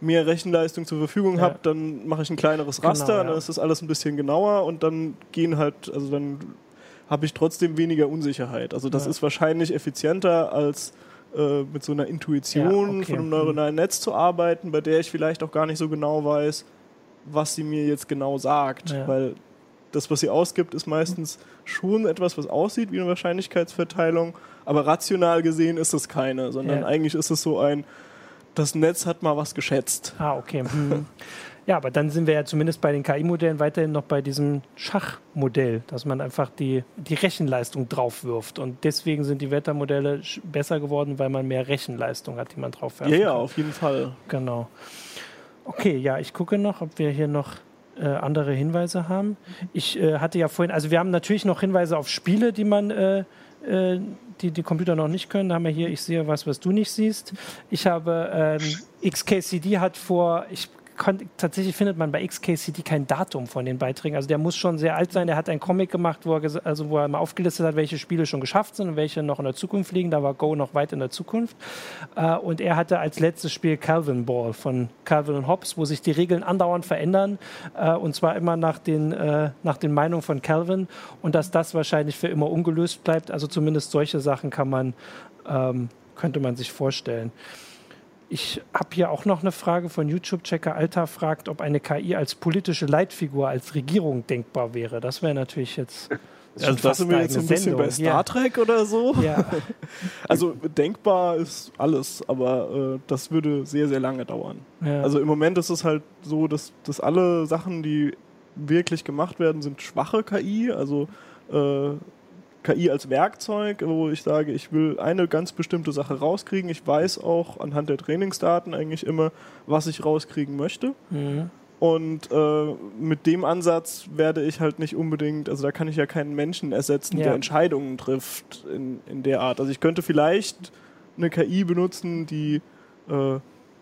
mehr Rechenleistung zur Verfügung ja. habe, dann mache ich ein kleineres Raster, genau, ja. dann ist das alles ein bisschen genauer und dann gehen halt, also dann habe ich trotzdem weniger Unsicherheit. Also das ja. ist wahrscheinlich effizienter als äh, mit so einer Intuition okay. von einem neuronalen Netz zu arbeiten, bei der ich vielleicht auch gar nicht so genau weiß, was sie mir jetzt genau sagt, weil das, was sie ausgibt, ist meistens schon etwas, was aussieht wie eine Wahrscheinlichkeitsverteilung, aber rational gesehen ist es keine, sondern eigentlich ist es so ein, das Netz hat mal was geschätzt. Ah, okay. Hm. Ja, aber dann sind wir ja zumindest bei den KI-Modellen weiterhin noch bei diesem Schachmodell, dass man einfach die, die Rechenleistung draufwirft. Und deswegen sind die Wettermodelle besser geworden, weil man mehr Rechenleistung hat, die man drauf wirft. Ja, ja, auf jeden Fall. Genau. Okay, ja, ich gucke noch, ob wir hier noch äh, andere Hinweise haben. Ich äh, hatte ja vorhin, also wir haben natürlich noch Hinweise auf Spiele, die man äh, äh die die Computer noch nicht können. Da haben wir hier, ich sehe was, was du nicht siehst. Ich habe ähm, XKCD hat vor, ich tatsächlich findet man bei XKCD kein Datum von den Beiträgen. Also der muss schon sehr alt sein. Der hat einen Comic gemacht, wo er, also wo er mal aufgelistet hat, welche Spiele schon geschafft sind und welche noch in der Zukunft liegen. Da war Go noch weit in der Zukunft. Äh, und er hatte als letztes Spiel Calvin Ball von Calvin und Hobbes, wo sich die Regeln andauernd verändern. Äh, und zwar immer nach den, äh, nach den Meinungen von Calvin. Und dass das wahrscheinlich für immer ungelöst bleibt. Also zumindest solche Sachen kann man, ähm, könnte man sich vorstellen. Ich habe hier auch noch eine Frage von YouTube-Checker Alta fragt, ob eine KI als politische Leitfigur als Regierung denkbar wäre. Das wäre natürlich jetzt. Also das sind wir jetzt ein bisschen Sendung. bei Star ja. Trek oder so. Ja. also denkbar ist alles, aber äh, das würde sehr, sehr lange dauern. Ja. Also im Moment ist es halt so, dass, dass alle Sachen, die wirklich gemacht werden, sind schwache KI. Also äh, KI als Werkzeug, wo ich sage, ich will eine ganz bestimmte Sache rauskriegen. Ich weiß auch anhand der Trainingsdaten eigentlich immer, was ich rauskriegen möchte. Mhm. Und äh, mit dem Ansatz werde ich halt nicht unbedingt, also da kann ich ja keinen Menschen ersetzen, ja. der Entscheidungen trifft in, in der Art. Also ich könnte vielleicht eine KI benutzen, die äh,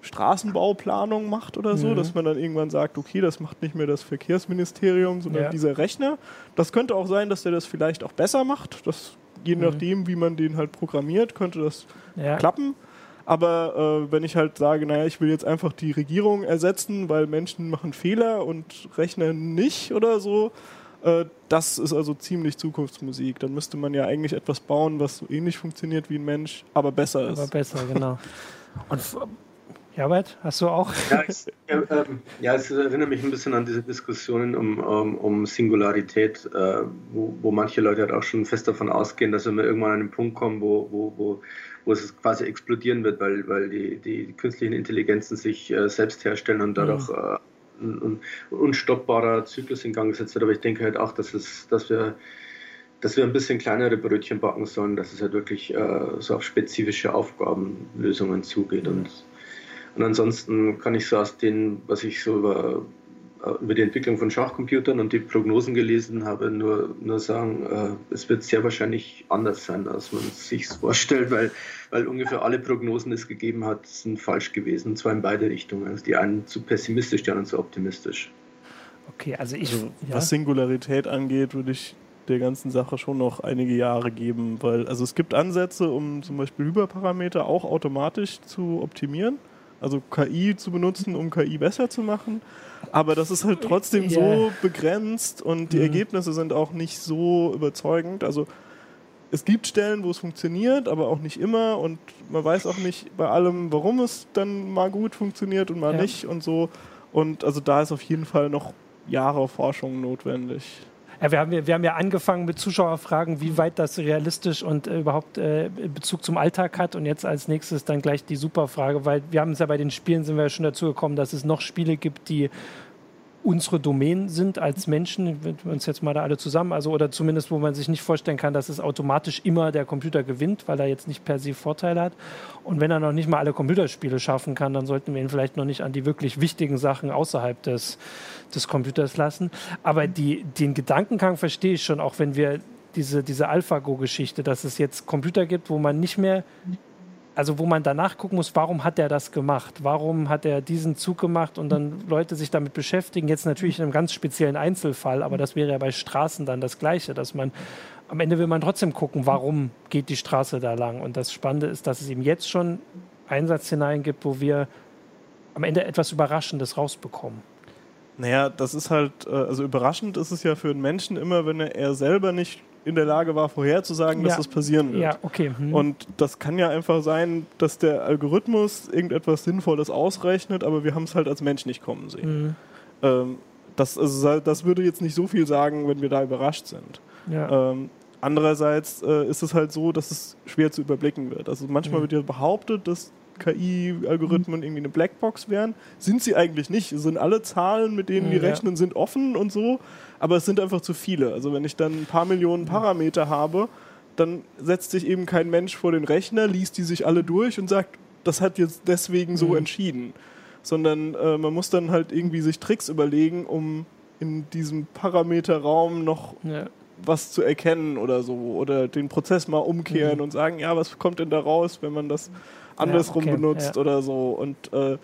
Straßenbauplanung macht oder so, mhm. dass man dann irgendwann sagt, okay, das macht nicht mehr das Verkehrsministerium, sondern ja. dieser Rechner. Das könnte auch sein, dass der das vielleicht auch besser macht. Das, je mhm. nachdem, wie man den halt programmiert, könnte das ja. klappen. Aber äh, wenn ich halt sage, naja, ich will jetzt einfach die Regierung ersetzen, weil Menschen machen Fehler und rechnen nicht oder so, äh, das ist also ziemlich Zukunftsmusik. Dann müsste man ja eigentlich etwas bauen, was so ähnlich funktioniert wie ein Mensch, aber besser ist. Aber besser, genau. Und Herbert, hast du auch? Ja, es, ja, ähm, ja, es erinnert mich ein bisschen an diese Diskussionen um, um, um Singularität, äh, wo, wo manche Leute halt auch schon fest davon ausgehen, dass wir irgendwann an einen Punkt kommen, wo, wo, wo, wo es quasi explodieren wird, weil, weil die, die künstlichen Intelligenzen sich äh, selbst herstellen und dadurch mhm. äh, ein, ein unstoppbarer Zyklus in Gang gesetzt wird. Aber ich denke halt auch, dass, es, dass wir dass wir ein bisschen kleinere Brötchen backen sollen, dass es halt wirklich äh, so auf spezifische Aufgabenlösungen zugeht. Und und ansonsten kann ich so aus dem, was ich so über, über die Entwicklung von Schachcomputern und die Prognosen gelesen habe, nur, nur sagen, äh, es wird sehr wahrscheinlich anders sein, als man es sich vorstellt, weil, weil ungefähr alle Prognosen, die es gegeben hat, sind falsch gewesen, und zwar in beide Richtungen. Also die einen zu pessimistisch, die anderen zu optimistisch. Okay, also ich. Also, ja. Was Singularität angeht, würde ich der ganzen Sache schon noch einige Jahre geben, weil also es gibt Ansätze, um zum Beispiel Hyperparameter auch automatisch zu optimieren also KI zu benutzen, um KI besser zu machen. Aber das ist halt trotzdem yeah. so begrenzt und die mhm. Ergebnisse sind auch nicht so überzeugend. Also es gibt Stellen, wo es funktioniert, aber auch nicht immer und man weiß auch nicht bei allem, warum es dann mal gut funktioniert und mal ja. nicht und so. Und also da ist auf jeden Fall noch Jahre Forschung notwendig. Ja, wir, haben, wir haben ja angefangen mit Zuschauerfragen, wie weit das realistisch und äh, überhaupt äh, Bezug zum Alltag hat. Und jetzt als nächstes dann gleich die Superfrage, weil wir haben es ja bei den Spielen sind wir ja schon dazu gekommen, dass es noch Spiele gibt, die unsere Domänen sind als Menschen, wenn wir uns jetzt mal da alle zusammen, also oder zumindest, wo man sich nicht vorstellen kann, dass es automatisch immer der Computer gewinnt, weil er jetzt nicht per se Vorteile hat. Und wenn er noch nicht mal alle Computerspiele schaffen kann, dann sollten wir ihn vielleicht noch nicht an die wirklich wichtigen Sachen außerhalb des, des Computers lassen. Aber die, den Gedankengang verstehe ich schon, auch wenn wir diese, diese AlphaGo-Geschichte, dass es jetzt Computer gibt, wo man nicht mehr also wo man danach gucken muss, warum hat er das gemacht? Warum hat er diesen Zug gemacht und dann Leute sich damit beschäftigen? Jetzt natürlich in einem ganz speziellen Einzelfall, aber das wäre ja bei Straßen dann das Gleiche, dass man am Ende will man trotzdem gucken, warum geht die Straße da lang? Und das Spannende ist, dass es eben jetzt schon Einsatzszenarien gibt, wo wir am Ende etwas Überraschendes rausbekommen. Naja, das ist halt, äh, also überraschend ist es ja für einen Menschen immer, wenn er selber nicht in der Lage war, vorherzusagen, dass das passieren wird. Ja, okay. Hm. Und das kann ja einfach sein, dass der Algorithmus irgendetwas Sinnvolles ausrechnet, aber wir haben es halt als Mensch nicht kommen sehen. Hm. Ähm, das, also, das würde jetzt nicht so viel sagen, wenn wir da überrascht sind. Ja. Ähm, andererseits äh, ist es halt so, dass es schwer zu überblicken wird. Also manchmal mhm. wird ja behauptet, dass KI-Algorithmen irgendwie eine Blackbox wären. Sind sie eigentlich nicht. Es sind alle Zahlen, mit denen die rechnen, sind offen und so, aber es sind einfach zu viele. Also wenn ich dann ein paar Millionen Parameter habe, dann setzt sich eben kein Mensch vor den Rechner, liest die sich alle durch und sagt, das hat jetzt deswegen so mhm. entschieden. Sondern äh, man muss dann halt irgendwie sich Tricks überlegen, um in diesem Parameterraum noch ja. was zu erkennen oder so. Oder den Prozess mal umkehren mhm. und sagen, ja, was kommt denn da raus, wenn man das andersrum ja, okay, benutzt ja. oder so. Und äh,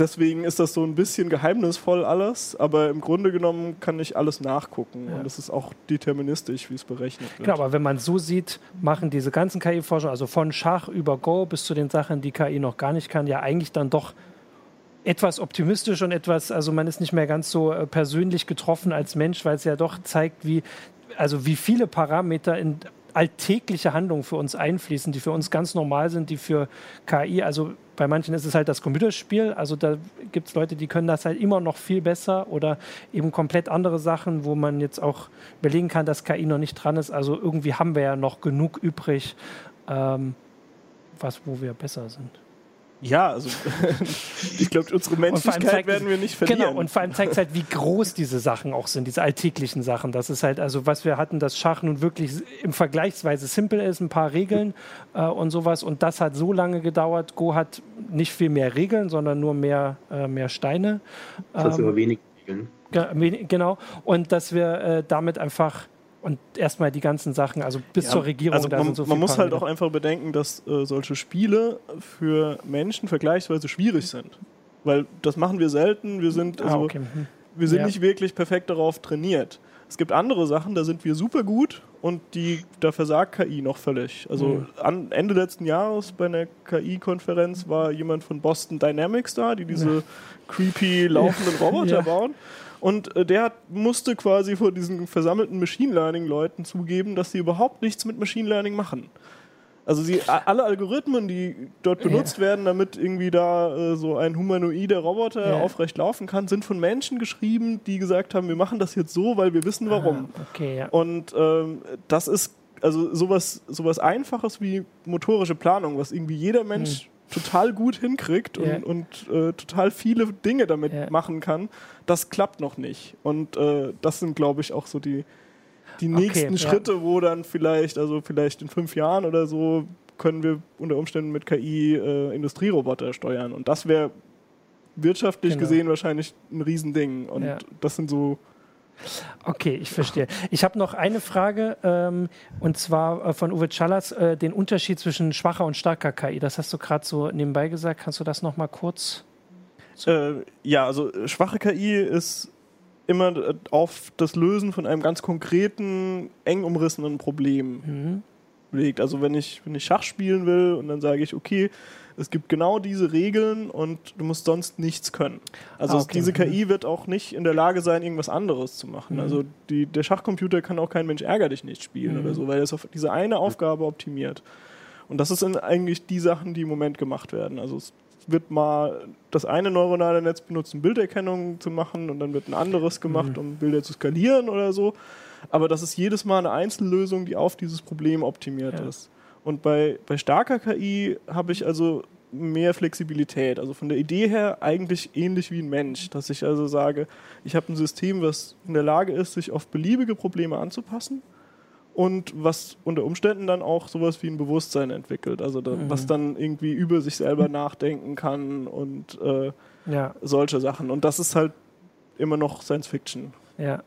deswegen ist das so ein bisschen geheimnisvoll alles, aber im Grunde genommen kann ich alles nachgucken ja. und es ist auch deterministisch, wie es berechnet wird. Genau, aber wenn man so sieht, machen diese ganzen KI-Forscher, also von Schach über Go bis zu den Sachen, die KI noch gar nicht kann, ja eigentlich dann doch etwas optimistisch und etwas, also man ist nicht mehr ganz so äh, persönlich getroffen als Mensch, weil es ja doch zeigt, wie, also wie viele Parameter in alltägliche Handlungen für uns einfließen, die für uns ganz normal sind, die für KI, also bei manchen ist es halt das Computerspiel, also da gibt es Leute, die können das halt immer noch viel besser oder eben komplett andere Sachen, wo man jetzt auch überlegen kann, dass KI noch nicht dran ist. Also irgendwie haben wir ja noch genug übrig, ähm, was, wo wir besser sind. Ja, also ich glaube, unsere Menschlichkeit zeigt, werden wir nicht verlieren. Genau, und vor allem zeigt es halt, wie groß diese Sachen auch sind, diese alltäglichen Sachen. Das ist halt, also was wir hatten, dass Schach nun wirklich im Vergleichsweise simpel ist, ein paar Regeln äh, und sowas. Und das hat so lange gedauert. Go hat nicht viel mehr Regeln, sondern nur mehr, äh, mehr Steine. Das heißt ähm, aber wenig Regeln. Genau. Und dass wir äh, damit einfach und erstmal die ganzen Sachen, also bis ja, zur Regierung. Also man, so man muss halt auch einfach bedenken, dass äh, solche Spiele für Menschen vergleichsweise schwierig sind. Weil das machen wir selten. Wir sind, ah, also, ah, okay. mhm. wir sind ja. nicht wirklich perfekt darauf trainiert. Es gibt andere Sachen, da sind wir super gut und die, da versagt KI noch völlig. Also mhm. an Ende letzten Jahres bei einer KI-Konferenz war jemand von Boston Dynamics da, die diese ja. creepy laufenden Roboter bauen. Und äh, der hat, musste quasi vor diesen versammelten Machine Learning-Leuten zugeben, dass sie überhaupt nichts mit Machine Learning machen. Also sie, alle Algorithmen, die dort benutzt ja. werden, damit irgendwie da äh, so ein humanoider Roboter ja. aufrecht laufen kann, sind von Menschen geschrieben, die gesagt haben, wir machen das jetzt so, weil wir wissen warum. Ah, okay, ja. Und ähm, das ist also sowas, sowas Einfaches wie motorische Planung, was irgendwie jeder Mensch hm. Total gut hinkriegt und, und äh, total viele Dinge damit yeah. machen kann, das klappt noch nicht. Und äh, das sind, glaube ich, auch so die, die nächsten okay, Schritte, ja. wo dann vielleicht, also vielleicht in fünf Jahren oder so, können wir unter Umständen mit KI äh, Industrieroboter steuern. Und das wäre wirtschaftlich genau. gesehen wahrscheinlich ein Riesending. Und ja. das sind so Okay, ich verstehe. Ich habe noch eine Frage ähm, und zwar äh, von Uwe Challas, äh, den Unterschied zwischen schwacher und starker KI. Das hast du gerade so nebenbei gesagt. Kannst du das noch mal kurz? Äh, ja, also äh, schwache KI ist immer äh, auf das Lösen von einem ganz konkreten, eng umrissenen Problem mhm. Legt. Also wenn ich, wenn ich Schach spielen will und dann sage ich, okay, es gibt genau diese Regeln und du musst sonst nichts können. Also ah, okay. diese KI mhm. wird auch nicht in der Lage sein, irgendwas anderes zu machen. Mhm. Also die, der Schachcomputer kann auch kein Mensch ärger dich nicht spielen mhm. oder so, weil er es auf diese eine Aufgabe optimiert. Und das sind eigentlich die Sachen, die im Moment gemacht werden. Also es wird mal das eine neuronale Netz benutzt, um Bilderkennung zu machen und dann wird ein anderes gemacht, mhm. um Bilder zu skalieren oder so. Aber das ist jedes Mal eine Einzellösung, die auf dieses Problem optimiert ja. ist. Und bei, bei starker KI habe ich also mehr Flexibilität. Also von der Idee her eigentlich ähnlich wie ein Mensch, dass ich also sage, ich habe ein System, was in der Lage ist, sich auf beliebige Probleme anzupassen und was unter Umständen dann auch sowas wie ein Bewusstsein entwickelt, also da, mhm. was dann irgendwie über sich selber nachdenken kann und äh, ja. solche Sachen. Und das ist halt immer noch Science Fiction. Ja.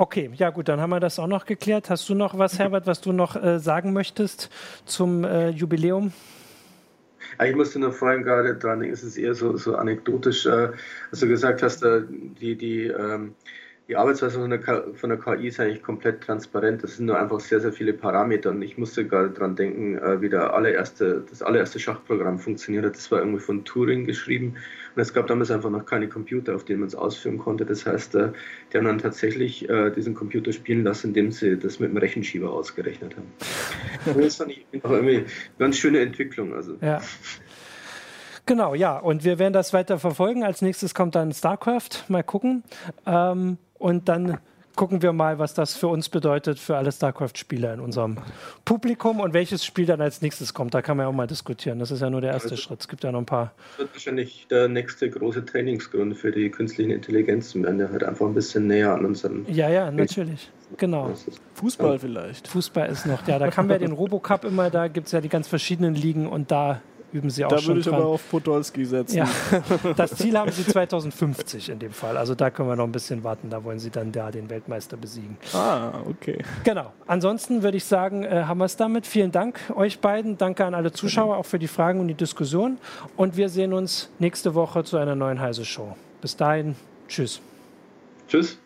Okay, ja gut, dann haben wir das auch noch geklärt. Hast du noch was, Herbert, was du noch äh, sagen möchtest zum äh, Jubiläum? Ich musste nur vorhin gerade dran denken, es ist eher so, so anekdotisch, äh, als du gesagt hast, äh, die, die ähm, die Arbeitsweise von der, von der KI ist eigentlich komplett transparent. Das sind nur einfach sehr, sehr viele Parameter. Und ich musste gerade dran denken, äh, wie der allererste, das allererste Schachprogramm funktioniert hat. Das war irgendwie von Turing geschrieben. Und es gab damals einfach noch keine Computer, auf denen man es ausführen konnte. Das heißt, äh, die haben dann tatsächlich äh, diesen Computer spielen lassen, indem sie das mit dem Rechenschieber ausgerechnet haben. das fand ich auch irgendwie eine ganz schöne Entwicklung. Also. Ja. Genau, ja. Und wir werden das weiter verfolgen. Als nächstes kommt dann StarCraft. Mal gucken. Ähm, und dann gucken wir mal, was das für uns bedeutet, für alle StarCraft-Spieler in unserem Publikum und welches Spiel dann als nächstes kommt. Da kann man ja auch mal diskutieren. Das ist ja nur der erste also, Schritt. Es gibt ja noch ein paar. Das wird wahrscheinlich der nächste große Trainingsgrund für die künstlichen Intelligenzen, wenn der halt einfach ein bisschen näher an unseren. Ja, ja, natürlich. Genau. Fußball ja. vielleicht. Fußball ist noch, ja, da kann wir den Robocup immer, da gibt es ja die ganz verschiedenen Ligen und da üben sie auch da schon. Da würde ich dran. aber auf Podolski setzen. Ja. Das Ziel haben sie 2050 in dem Fall. Also da können wir noch ein bisschen warten. Da wollen sie dann da den Weltmeister besiegen. Ah, okay. Genau. Ansonsten würde ich sagen, äh, haben wir es damit. Vielen Dank euch beiden. Danke an alle Zuschauer auch für die Fragen und die Diskussion. Und wir sehen uns nächste Woche zu einer neuen Heise Show. Bis dahin, tschüss. Tschüss.